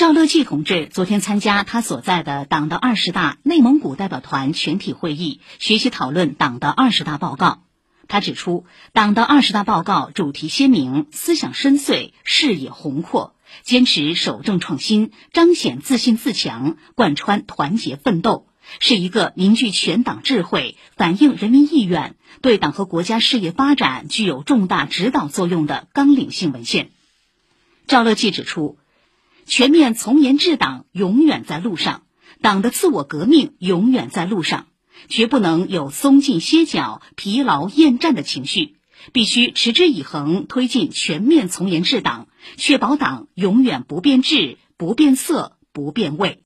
赵乐际同志昨天参加他所在的党的二十大内蒙古代表团全体会议，学习讨论党的二十大报告。他指出，党的二十大报告主题鲜明，思想深邃，视野宏阔，坚持守正创新，彰显自信自强，贯穿团结奋斗，是一个凝聚全党智慧、反映人民意愿、对党和国家事业发展具有重大指导作用的纲领性文献。赵乐际指出。全面从严治党永远在路上，党的自我革命永远在路上，绝不能有松劲歇脚、疲劳厌战的情绪，必须持之以恒推进全面从严治党，确保党永远不变质、不变色、不变味。